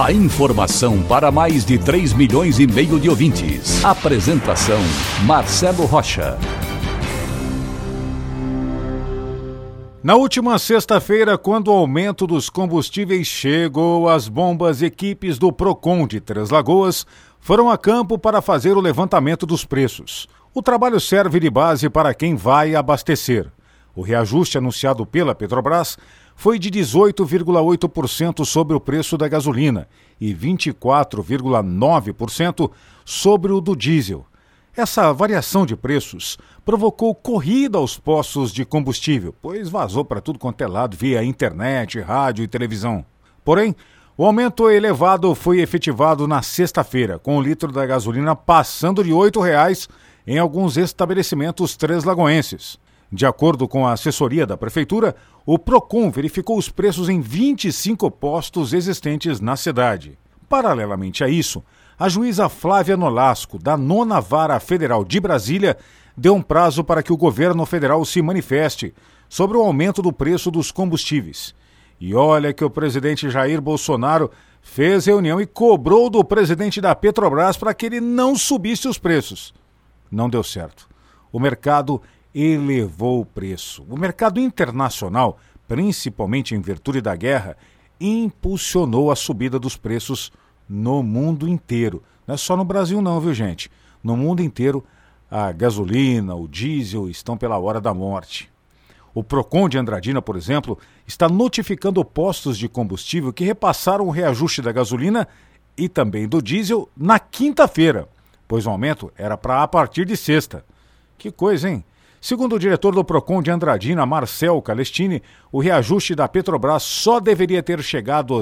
A informação para mais de 3 milhões e meio de ouvintes. Apresentação Marcelo Rocha. Na última sexta-feira, quando o aumento dos combustíveis chegou, as bombas equipes do Procon de Três Lagoas foram a campo para fazer o levantamento dos preços. O trabalho serve de base para quem vai abastecer. O reajuste anunciado pela Petrobras foi de 18,8% sobre o preço da gasolina e 24,9% sobre o do diesel. Essa variação de preços provocou corrida aos postos de combustível, pois vazou para tudo quanto é lado via internet, rádio e televisão. Porém, o aumento elevado foi efetivado na sexta-feira, com o litro da gasolina passando de R$ 8,00 em alguns estabelecimentos três lagoenses. De acordo com a assessoria da Prefeitura, o PROCON verificou os preços em 25 postos existentes na cidade. Paralelamente a isso, a juíza Flávia Nolasco, da Nona Vara Federal de Brasília, deu um prazo para que o governo federal se manifeste sobre o aumento do preço dos combustíveis. E olha que o presidente Jair Bolsonaro fez reunião e cobrou do presidente da Petrobras para que ele não subisse os preços não deu certo. O mercado elevou o preço. O mercado internacional, principalmente em virtude da guerra, impulsionou a subida dos preços no mundo inteiro. Não é só no Brasil, não, viu, gente? No mundo inteiro, a gasolina, o diesel estão pela hora da morte. O Procon de Andradina, por exemplo, está notificando postos de combustível que repassaram o reajuste da gasolina e também do diesel na quinta-feira pois o aumento era para a partir de sexta. Que coisa, hein? Segundo o diretor do PROCON de Andradina, Marcel Calestini, o reajuste da Petrobras só deveria ter chegado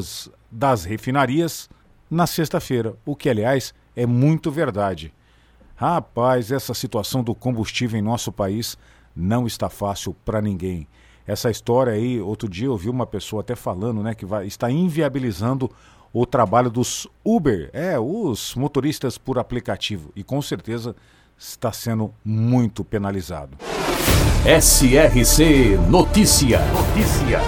das refinarias na sexta-feira, o que, aliás, é muito verdade. Rapaz, essa situação do combustível em nosso país não está fácil para ninguém. Essa história aí, outro dia eu vi uma pessoa até falando, né, que vai, está inviabilizando o trabalho dos Uber, é, os motoristas por aplicativo, e com certeza está sendo muito penalizado. SRC Notícia. Notícia.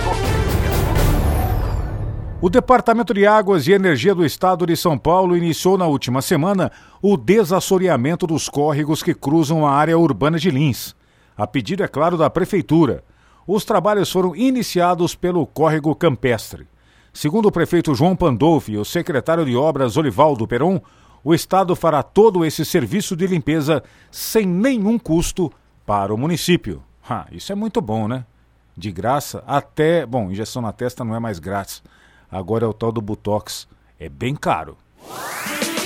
O Departamento de Águas e Energia do Estado de São Paulo iniciou na última semana o desassoreamento dos córregos que cruzam a área urbana de Lins. A pedido, é claro, da Prefeitura. Os trabalhos foram iniciados pelo córrego campestre. Segundo o prefeito João Pandolfi e o secretário de Obras Olivaldo Peron, o Estado fará todo esse serviço de limpeza sem nenhum custo para o município. Ah, isso é muito bom, né? De graça até. Bom, injeção na testa não é mais grátis. Agora é o tal do Botox. É bem caro.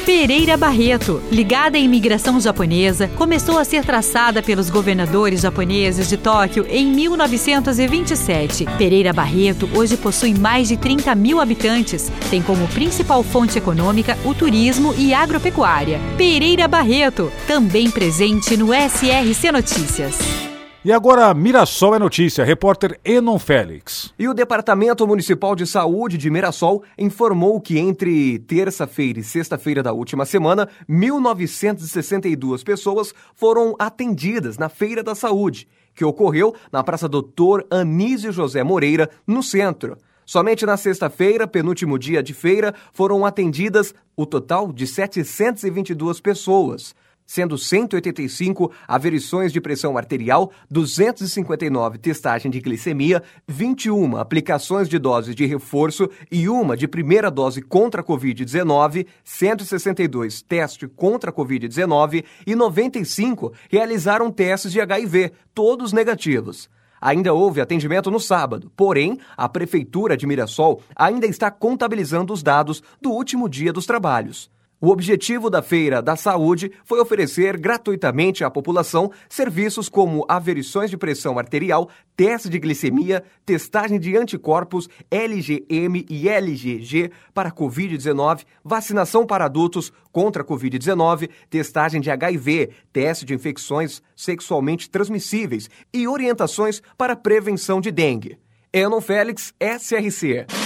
Pereira Barreto, ligada à imigração japonesa, começou a ser traçada pelos governadores japoneses de Tóquio em 1927. Pereira Barreto hoje possui mais de 30 mil habitantes, tem como principal fonte econômica o turismo e agropecuária. Pereira Barreto, também presente no SRC Notícias. E agora, Mirassol é notícia. Repórter Enon Félix. E o Departamento Municipal de Saúde de Mirassol informou que entre terça-feira e sexta-feira da última semana, 1.962 pessoas foram atendidas na Feira da Saúde, que ocorreu na Praça Doutor Anísio José Moreira, no centro. Somente na sexta-feira, penúltimo dia de feira, foram atendidas o total de 722 pessoas sendo 185 averições de pressão arterial, 259 testagem de glicemia, 21 aplicações de doses de reforço e uma de primeira dose contra a Covid-19, 162 testes contra a Covid-19 e 95 realizaram testes de HIV, todos negativos. Ainda houve atendimento no sábado, porém, a Prefeitura de Mirassol ainda está contabilizando os dados do último dia dos trabalhos. O objetivo da Feira da Saúde foi oferecer gratuitamente à população serviços como averições de pressão arterial, teste de glicemia, testagem de anticorpos LGM e LGG para Covid-19, vacinação para adultos contra Covid-19, testagem de HIV, teste de infecções sexualmente transmissíveis e orientações para prevenção de dengue. Enon Félix, SRC.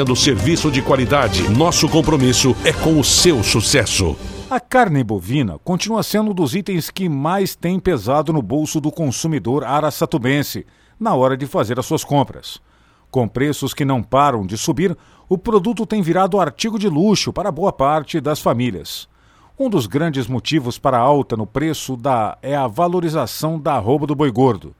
oferecendo serviço de qualidade. Nosso compromisso é com o seu sucesso. A carne bovina continua sendo um dos itens que mais tem pesado no bolso do consumidor araçatubense na hora de fazer as suas compras. Com preços que não param de subir, o produto tem virado artigo de luxo para boa parte das famílias. Um dos grandes motivos para a alta no preço da é a valorização da arroba do boi gordo.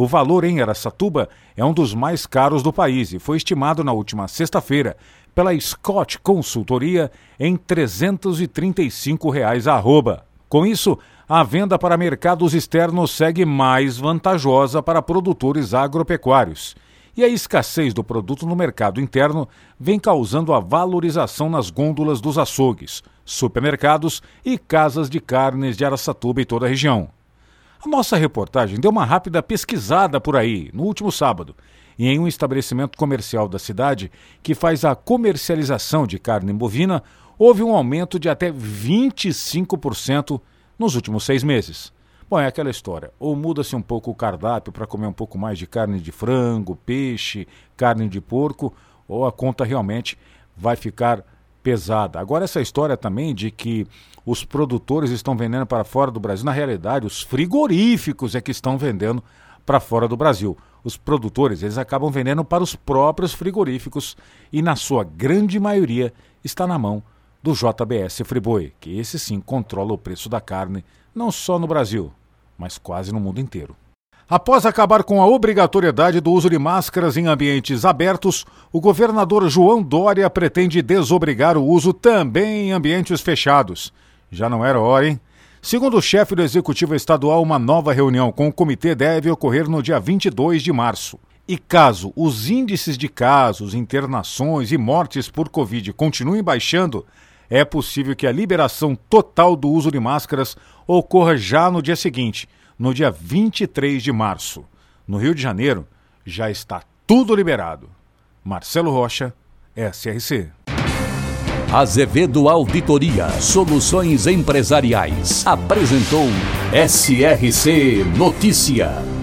O valor em Aracatuba é um dos mais caros do país e foi estimado na última sexta-feira pela Scott Consultoria em 335 reais a arroba. Com isso, a venda para mercados externos segue mais vantajosa para produtores agropecuários. E a escassez do produto no mercado interno vem causando a valorização nas gôndolas dos açougues, supermercados e casas de carnes de Araçatuba e toda a região. A nossa reportagem deu uma rápida pesquisada por aí, no último sábado, e em um estabelecimento comercial da cidade que faz a comercialização de carne bovina, houve um aumento de até 25% nos últimos seis meses. Bom, é aquela história. Ou muda-se um pouco o cardápio para comer um pouco mais de carne de frango, peixe, carne de porco, ou a conta realmente vai ficar pesada. Agora, essa história também de que os produtores estão vendendo para fora do Brasil, na realidade, os frigoríficos é que estão vendendo para fora do Brasil. Os produtores, eles acabam vendendo para os próprios frigoríficos e, na sua grande maioria, está na mão do JBS Friboi, que esse sim controla o preço da carne, não só no Brasil, mas quase no mundo inteiro. Após acabar com a obrigatoriedade do uso de máscaras em ambientes abertos, o governador João Dória pretende desobrigar o uso também em ambientes fechados. Já não era hora, hein? Segundo o chefe do Executivo Estadual, uma nova reunião com o comitê deve ocorrer no dia 22 de março. E caso os índices de casos, internações e mortes por Covid continuem baixando, é possível que a liberação total do uso de máscaras ocorra já no dia seguinte no dia 23 de março. No Rio de Janeiro, já está tudo liberado. Marcelo Rocha, SRC. Azevedo Auditoria Soluções Empresariais apresentou SRC Notícia.